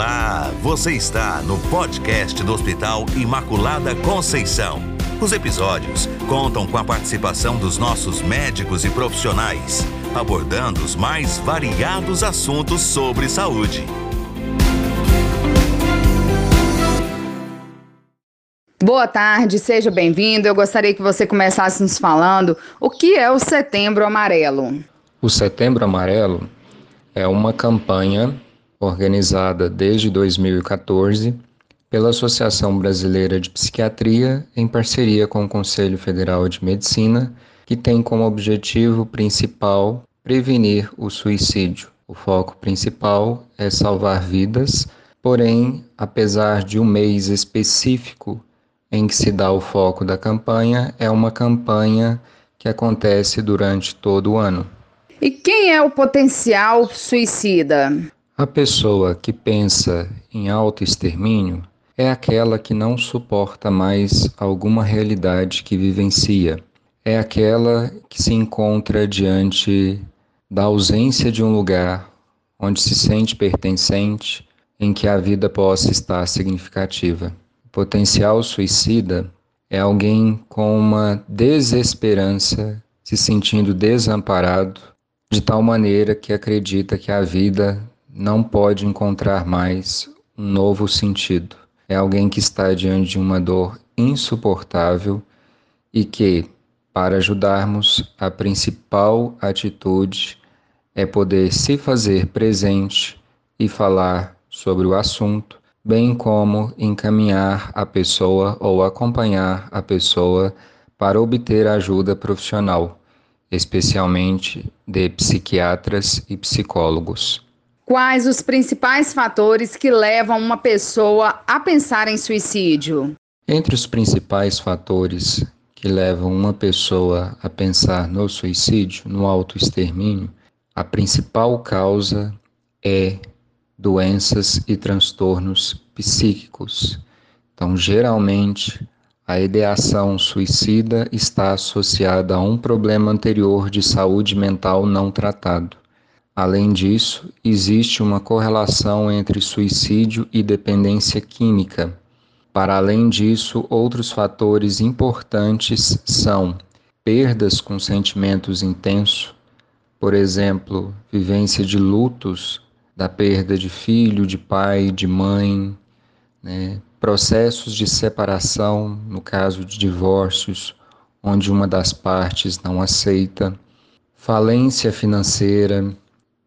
Olá, você está no podcast do Hospital Imaculada Conceição. Os episódios contam com a participação dos nossos médicos e profissionais, abordando os mais variados assuntos sobre saúde. Boa tarde, seja bem-vindo. Eu gostaria que você começasse nos falando o que é o Setembro Amarelo. O Setembro Amarelo é uma campanha organizada desde 2014 pela Associação Brasileira de Psiquiatria, em parceria com o Conselho Federal de Medicina, que tem como objetivo principal prevenir o suicídio. O foco principal é salvar vidas, porém, apesar de um mês específico em que se dá o foco da campanha, é uma campanha que acontece durante todo o ano. E quem é o potencial suicida? A pessoa que pensa em autoextermínio é aquela que não suporta mais alguma realidade que vivencia. É aquela que se encontra diante da ausência de um lugar onde se sente pertencente, em que a vida possa estar significativa. O potencial suicida é alguém com uma desesperança, se sentindo desamparado, de tal maneira que acredita que a vida não pode encontrar mais um novo sentido. É alguém que está diante de uma dor insuportável e que, para ajudarmos, a principal atitude é poder se fazer presente e falar sobre o assunto, bem como encaminhar a pessoa ou acompanhar a pessoa para obter ajuda profissional, especialmente de psiquiatras e psicólogos. Quais os principais fatores que levam uma pessoa a pensar em suicídio? Entre os principais fatores que levam uma pessoa a pensar no suicídio, no autoextermínio, a principal causa é doenças e transtornos psíquicos. Então, geralmente, a ideação suicida está associada a um problema anterior de saúde mental não tratado. Além disso, existe uma correlação entre suicídio e dependência química. Para além disso, outros fatores importantes são perdas com sentimentos intensos, por exemplo, vivência de lutos, da perda de filho, de pai, de mãe, né? processos de separação, no caso de divórcios, onde uma das partes não aceita, falência financeira,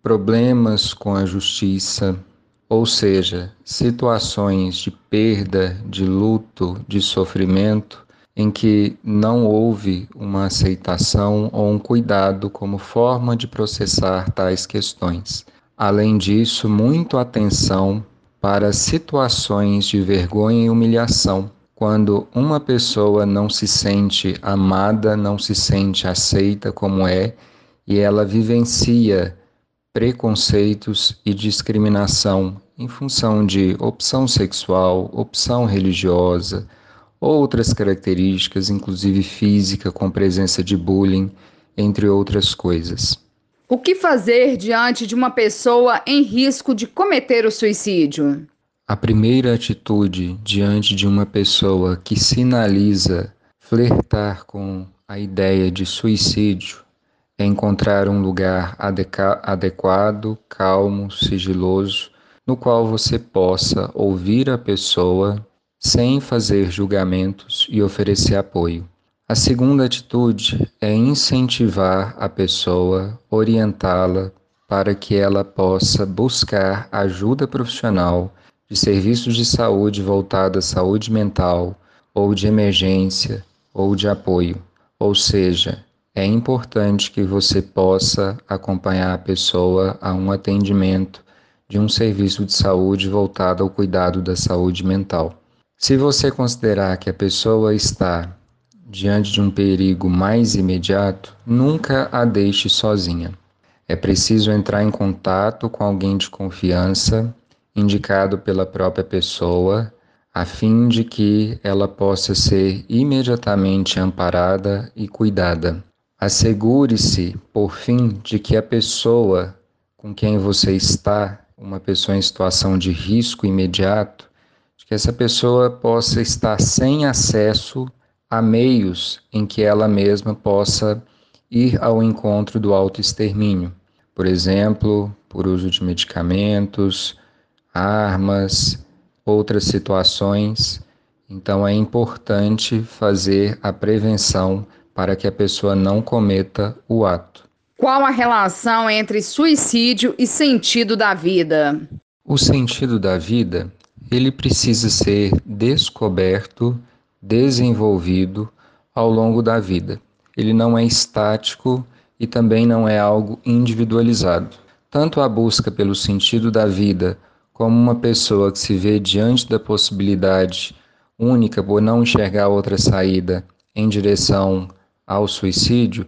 problemas com a justiça, ou seja, situações de perda, de luto, de sofrimento, em que não houve uma aceitação ou um cuidado como forma de processar tais questões. Além disso, muito atenção para situações de vergonha e humilhação, quando uma pessoa não se sente amada, não se sente aceita como é, e ela vivencia preconceitos e discriminação em função de opção sexual, opção religiosa, outras características, inclusive física, com presença de bullying, entre outras coisas. O que fazer diante de uma pessoa em risco de cometer o suicídio? A primeira atitude diante de uma pessoa que sinaliza flertar com a ideia de suicídio encontrar um lugar adequado, calmo, sigiloso, no qual você possa ouvir a pessoa sem fazer julgamentos e oferecer apoio. A segunda atitude é incentivar a pessoa, orientá-la para que ela possa buscar ajuda profissional de serviços de saúde voltada à saúde mental, ou de emergência, ou de apoio. Ou seja, é importante que você possa acompanhar a pessoa a um atendimento de um serviço de saúde voltado ao cuidado da saúde mental. Se você considerar que a pessoa está diante de um perigo mais imediato, nunca a deixe sozinha. É preciso entrar em contato com alguém de confiança, indicado pela própria pessoa, a fim de que ela possa ser imediatamente amparada e cuidada. Assegure-se, por fim, de que a pessoa com quem você está uma pessoa em situação de risco imediato, de que essa pessoa possa estar sem acesso a meios em que ela mesma possa ir ao encontro do autoextermínio. Por exemplo, por uso de medicamentos, armas, outras situações. Então é importante fazer a prevenção para que a pessoa não cometa o ato. Qual a relação entre suicídio e sentido da vida? O sentido da vida, ele precisa ser descoberto, desenvolvido ao longo da vida. Ele não é estático e também não é algo individualizado. Tanto a busca pelo sentido da vida, como uma pessoa que se vê diante da possibilidade única por não enxergar outra saída em direção ao suicídio,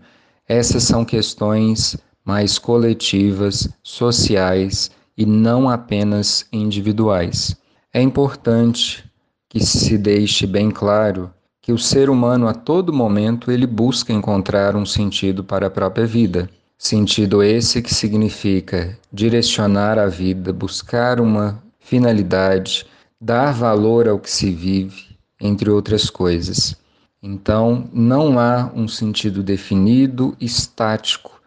essas são questões mais coletivas, sociais e não apenas individuais. É importante que se deixe bem claro que o ser humano a todo momento ele busca encontrar um sentido para a própria vida. Sentido esse que significa direcionar a vida, buscar uma finalidade, dar valor ao que se vive, entre outras coisas. Então, não há um sentido definido, estático,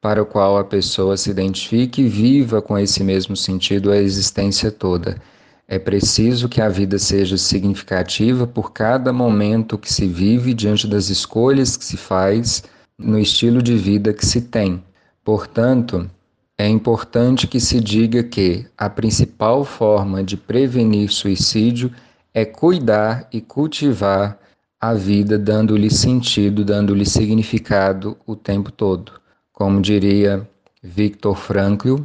para o qual a pessoa se identifique e viva com esse mesmo sentido a existência toda. É preciso que a vida seja significativa por cada momento que se vive diante das escolhas que se faz no estilo de vida que se tem. Portanto, é importante que se diga que a principal forma de prevenir suicídio é cuidar e cultivar a vida, dando-lhe sentido, dando-lhe significado o tempo todo. Como diria Viktor Frankl,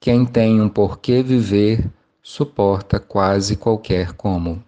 quem tem um porquê viver suporta quase qualquer como.